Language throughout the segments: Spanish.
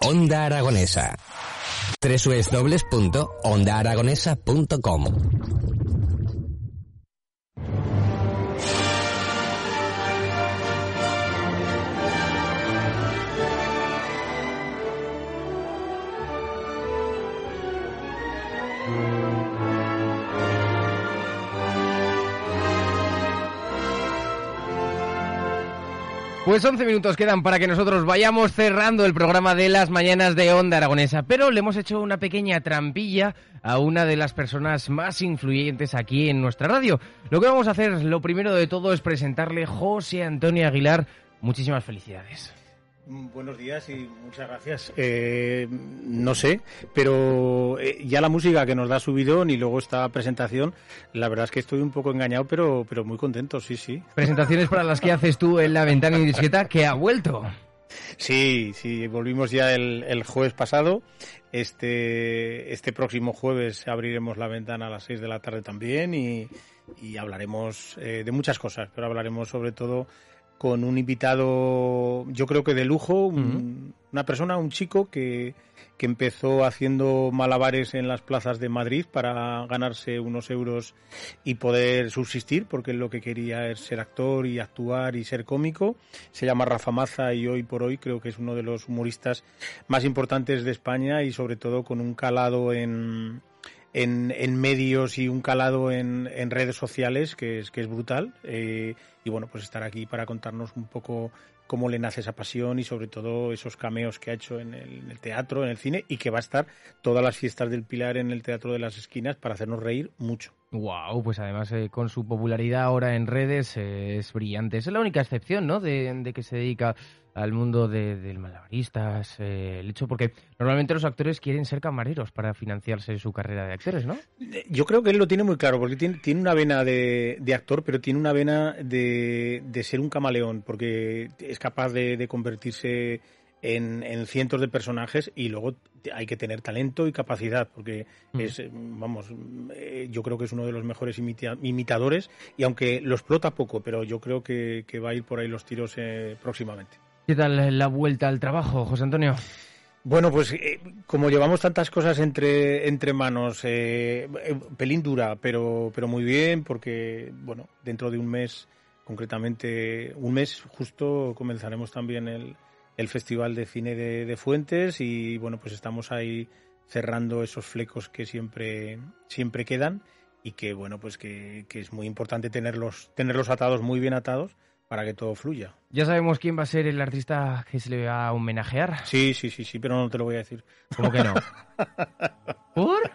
Onda Aragonesa. www.ondaaragonesa.com Pues 11 minutos quedan para que nosotros vayamos cerrando el programa de las mañanas de Onda Aragonesa, pero le hemos hecho una pequeña trampilla a una de las personas más influyentes aquí en nuestra radio. Lo que vamos a hacer, lo primero de todo, es presentarle José Antonio Aguilar. Muchísimas felicidades. Mm, buenos días y muchas gracias. Eh, no sé, pero eh, ya la música que nos da subidón y luego esta presentación, la verdad es que estoy un poco engañado, pero, pero muy contento, sí, sí. Presentaciones para las que haces tú en la ventana indiscreta que ha vuelto. Sí, sí, volvimos ya el, jueves pasado. Este, este próximo jueves abriremos la ventana a las 6 de la tarde también y, hablaremos eh, de muchas cosas, pero hablaremos sobre todo con un invitado, yo creo que de lujo, una persona, un chico que, que, empezó haciendo malabares en las plazas de Madrid para ganarse unos euros y poder subsistir, porque lo que quería es ser actor y actuar y ser cómico. Se llama Rafa Maza y hoy por hoy creo que es uno de los humoristas más importantes de España y sobre todo con un calado en, en, medios y un calado en, en, redes sociales que es, que es brutal. Eh, y bueno, pues estar aquí para contarnos un poco cómo le nace esa pasión y sobre todo esos cameos que ha hecho en el, teatro, en el cine y que va a estar todas las fiestas del Pilar en el Teatro de las Esquinas para hacernos reír mucho. Wow, pues además eh, con su popularidad ahora en redes eh, es brillante. Es la única excepción, ¿no? De, de que se dedica al mundo de, del malabaristas, eh, el hecho porque normalmente los actores quieren ser camareros para financiarse su carrera de actores, ¿no? Yo creo que él lo tiene muy claro, porque tiene, tiene una vena de, actor, pero tiene una vena de, ser un camaleón, porque es capaz de, convertirse en, cientos de personajes y luego hay que tener talento y capacidad, porque mm. es, vamos, eh, yo creo que es uno de los mejores imitadores y aunque lo explota poco, pero yo creo que, va a ir por ahí los tiros eh, próximamente. ¿Qué tal la vuelta al trabajo, José Antonio? Bueno, pues eh, como llevamos tantas cosas entre, entre manos, eh, pelín dura, pero, pero muy bien, porque, bueno, dentro de un mes, concretamente, un mes justo, comenzaremos también el, el Festival de Cine de, Fuentes y, bueno, pues estamos ahí cerrando esos flecos que siempre, siempre quedan y que, bueno, pues que, que es muy importante tenerlos, tenerlos atados, muy bien atados, para que todo fluya. ¿Ya sabemos quién va a ser el artista que se le va a homenajear? Sí, sí, sí, sí, pero no te lo voy a decir. ¿Cómo que no? ¿Por?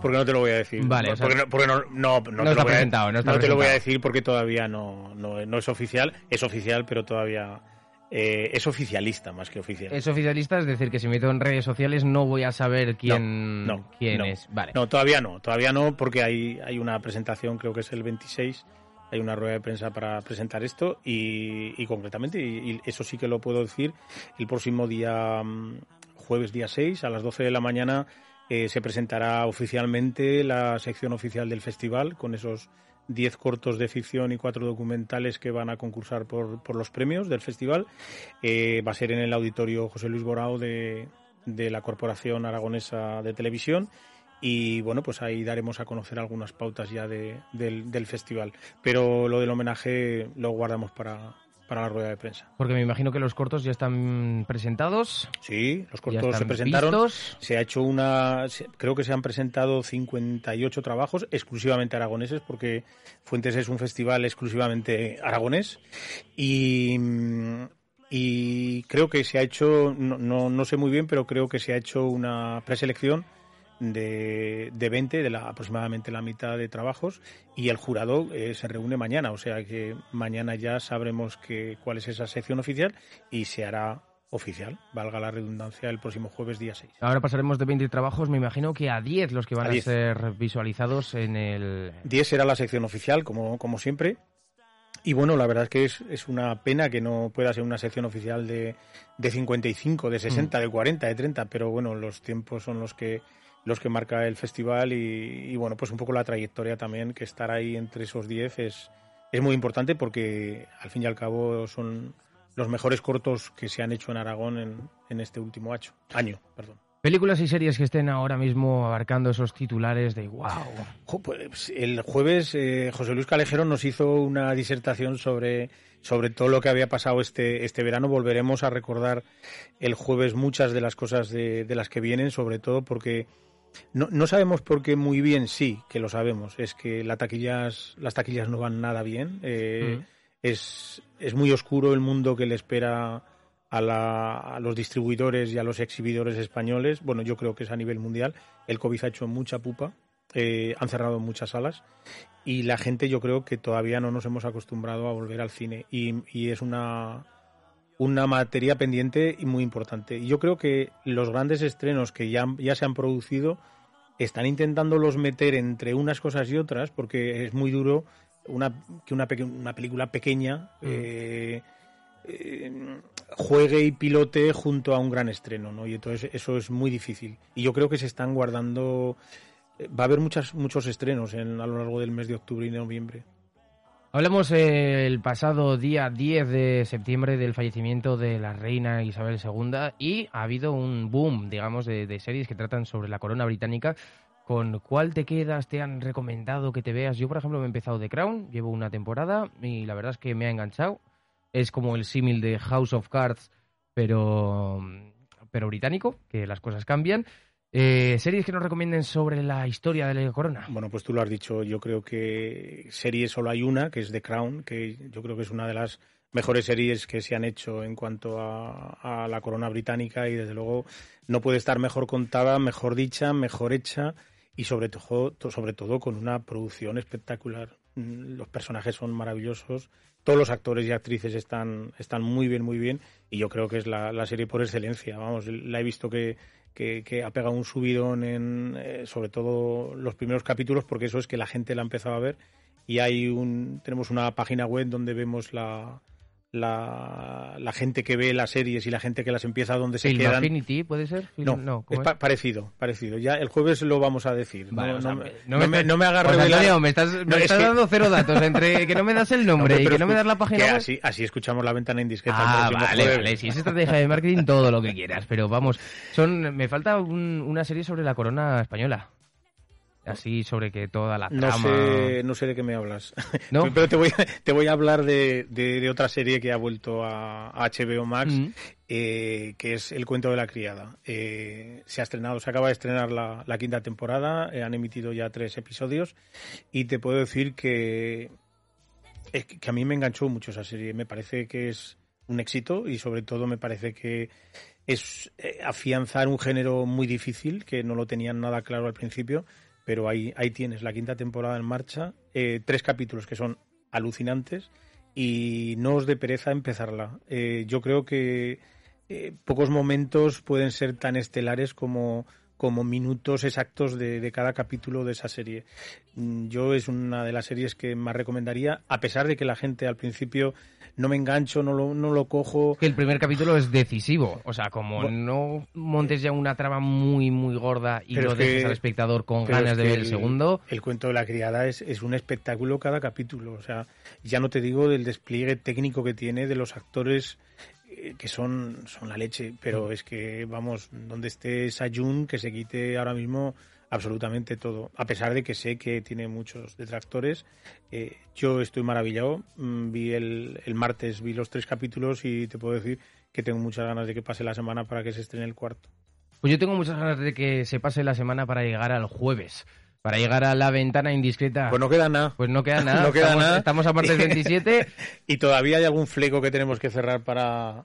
Porque no te lo voy a decir. Vale, porque, no, porque no, no, no, te, lo voy a, no, te lo voy a decir porque todavía no, no, es oficial. Es oficial, pero todavía eh, es oficialista más que oficial. Es oficialista, es decir, que si me meto en redes sociales no voy a saber quién, quién es. Vale. No, todavía no, todavía no, porque hay, hay una presentación, creo que es el 26 hay una rueda de prensa para presentar esto y, concretamente, y, eso sí que lo puedo decir, el próximo día mm, jueves día 6 a las 12 de la mañana eh, se presentará oficialmente la sección oficial del festival con esos 10 cortos de ficción y cuatro documentales que van a concursar por, los premios del festival. Eh, va a ser en el auditorio José Luis Borao de, de la Corporación Aragonesa de Televisión y bueno, pues ahí daremos a conocer algunas pautas ya de, del, festival. Pero lo del homenaje lo guardamos para, para la rueda de prensa. Porque me imagino que los cortos ya están presentados. Sí, los cortos se presentaron. Se ha hecho una. Creo que se han presentado 58 trabajos exclusivamente aragoneses, porque Fuentes es un festival exclusivamente aragonés. Y. Y creo que se ha hecho, no, no, no sé muy bien, pero creo que se ha hecho una preselección de, de 20, de la, aproximadamente la mitad de trabajos, y el jurado eh, se reúne mañana, o sea que mañana ya sabremos que, cuál es esa sección oficial y se hará oficial, valga la redundancia, el próximo jueves día 6. Ahora pasaremos de 20 trabajos, me imagino que a 10 los que van A a, 10. ser visualizados en el... 10 será la sección oficial, como, como siempre. Y bueno, la verdad es que es, es una pena que no pueda ser una sección oficial de, de 55, de 60, de 40, de 30, pero bueno, los tiempos son los que los que marca el festival y, y bueno, pues un poco la trayectoria también, que estar ahí entre esos 10 es, es muy importante porque al fin y al cabo son los mejores cortos que se han hecho en Aragón en, en este último año. año perdón. Películas y series que estén ahora mismo abarcando esos titulares de wow. Pues, el jueves eh, José Luis Calejero nos hizo una disertación sobre, sobre todo lo que había pasado este, este verano. Volveremos a recordar el jueves muchas de las cosas de, de las que vienen, sobre todo porque no, no sabemos por qué muy bien, sí, que lo sabemos. Es que la taquillas, las taquillas no van nada bien. eh, Mm. es, es muy oscuro el mundo que le espera a, la- a los distribuidores y a los exhibidores españoles. Bueno, yo creo que es a nivel mundial. El COVID ha hecho mucha pupa. eh, han cerrado muchas salas y la gente yo creo que todavía no nos hemos acostumbrado a volver al cine y, y es una una materia pendiente y muy importante. Y yo creo que los grandes estrenos que ya, ya se han producido están intentándolos meter entre unas cosas y otras porque es muy duro una, que una, una película pequeña eh, eh, juegue y pilote junto a un gran estreno, ¿no? Y entonces eso es muy difícil. Y yo creo que se están guardando... eh, Va a haber muchas, muchos estrenos en, a lo largo del mes de octubre y de noviembre. Hablamos el pasado día 10 de septiembre del fallecimiento de la reina Isabel II y ha habido un boom, digamos, de, de series que tratan sobre la corona británica. ¿Con cuál te quedas? ¿Te han recomendado que te veas? Yo, por ejemplo, me he empezado The Crown, llevo una temporada y la verdad es que me ha enganchado. Es como el símil de House of Cards, pero, pero británico, que las cosas cambian. Eh, ¿Series que nos recomienden sobre la historia de la corona? Bueno, pues tú lo has dicho. Yo creo que serie solo hay una, que es The Crown, que yo creo que es una de las mejores series que se han hecho en cuanto a, la corona británica y desde luego no puede estar mejor contada, mejor dicha, mejor hecha y sobre todo, con una producción espectacular. Mm, Los personajes son maravillosos, todos los actores y actrices están, están muy bien, muy bien y yo creo que es la serie por excelencia. Vamos, la he visto que, que, que ha pegado un subidón en eh, sobre todo los primeros capítulos porque eso es que la gente la ha empezado a ver. Y hay un tenemos una página web donde vemos la la, la gente que ve las series y la gente que las empieza donde se ¿Film quedan Affinity puede ser? Film- no, ¿cómo es pa- parecido, parecido. Ya el jueves lo vamos a decir. Vale, no, o sea, no me- no no me me, estás- no me hagas Pues, revelar- me estás, me No, es estás que- dando cero datos entre que no me das el nombre y que no me das la página que así, así escuchamos la ventana indiscreta. Ah, vale, jueves. vale, si es estrategia de marketing, todo lo que quieras, pero vamos, son, me falta un- una serie sobre la corona española. Así sobre que toda la No sé, no sé de qué me hablas. ¿No? Pero te voy, a, te voy a hablar de, de- de otra serie que ha vuelto a, HBO Max, Mm. eh, que es El cuento de la criada. Eh, se ha estrenado, se acaba de estrenar la, la quinta temporada, eh, han emitido ya tres episodios y te puedo decir que, es que que a mí me enganchó mucho esa serie. Me parece que es un éxito y sobre todo me parece que es eh, afianzar un género muy difícil que no lo tenían nada claro al principio pero ahí, ahí tienes la quinta temporada en marcha, eh, tres capítulos que son alucinantes y no os dé pereza empezarla. Eh, yo creo que eh, pocos momentos pueden ser tan estelares como, como minutos exactos de, de cada capítulo de esa serie. Mm, Yo es una de las series que más recomendaría, a pesar de que la gente al principio no me engancho, no lo, no lo cojo. Que el primer capítulo es decisivo, o sea, como no montes ya una trama muy, muy gorda y lo que- dejes al espectador con ganas es de ver el segundo... El cuento de la criada es, es un espectáculo cada capítulo. O sea, ya no te digo del despliegue técnico que tiene de los actores que son, son la leche, pero es que, vamos, donde esté Sayun, que se quite ahora mismo absolutamente todo. A pesar de que sé que tiene muchos detractores, eh, yo estoy maravillado. Mm, Vi el, el martes, vi los tres capítulos y te puedo decir que tengo muchas ganas de que pase la semana para que se estrene el cuarto. Pues yo tengo muchas ganas de que se pase la semana para llegar al jueves, para llegar a la ventana indiscreta. Pues no queda nada. Pues no queda nada, No queda estamos, nada. estamos a martes 27 Y todavía hay algún fleco que tenemos que cerrar para,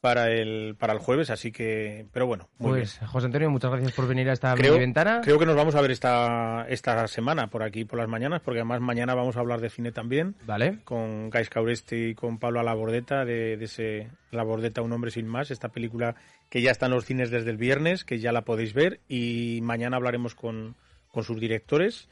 para el para el jueves, así que, pero bueno, muy pues José Antonio, muchas gracias por venir a esta creo, ventana. Creo que nos vamos a ver esta esta semana por aquí por las mañanas, porque además mañana vamos a hablar de cine también. Vale. Con Gais Cauresti y con Pablo Alabordeta de, de ese La Bordeta un hombre sin más, esta película que ya está en los cines desde el viernes, que ya la podéis ver y mañana hablaremos con con sus directores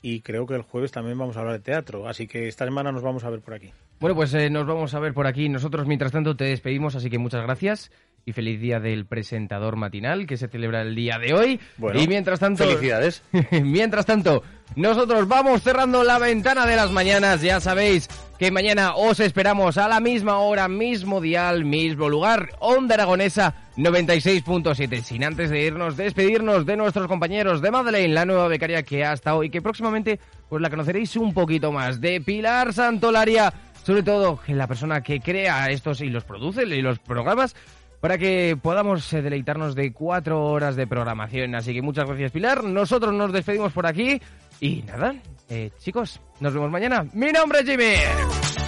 y creo que el jueves también vamos a hablar de teatro, así que esta semana nos vamos a ver por aquí. Bueno, pues eh, nos vamos a ver por aquí. Nosotros, mientras tanto, te despedimos, así que muchas gracias y feliz día del presentador matinal que se celebra el día de hoy. Bueno, y mientras tanto, felicidades. mientras tanto, nosotros vamos cerrando la ventana de las mañanas. Ya sabéis que mañana os esperamos a la misma hora, mismo dial, mismo lugar, Onda Aragonesa 96.7. Sin antes de irnos, despedirnos de nuestros compañeros de Madeleine, la nueva becaria que ha estado y que próximamente pues la conoceréis un poquito más. De Pilar Santolaria, sobre todo la persona que crea estos y los produce y los programas para que podamos eh, deleitarnos de cuatro horas de programación. Así que muchas gracias, Pilar. Nosotros nos despedimos por aquí. Y nada, eh, chicos, nos vemos mañana. Mi nombre es Jimmy.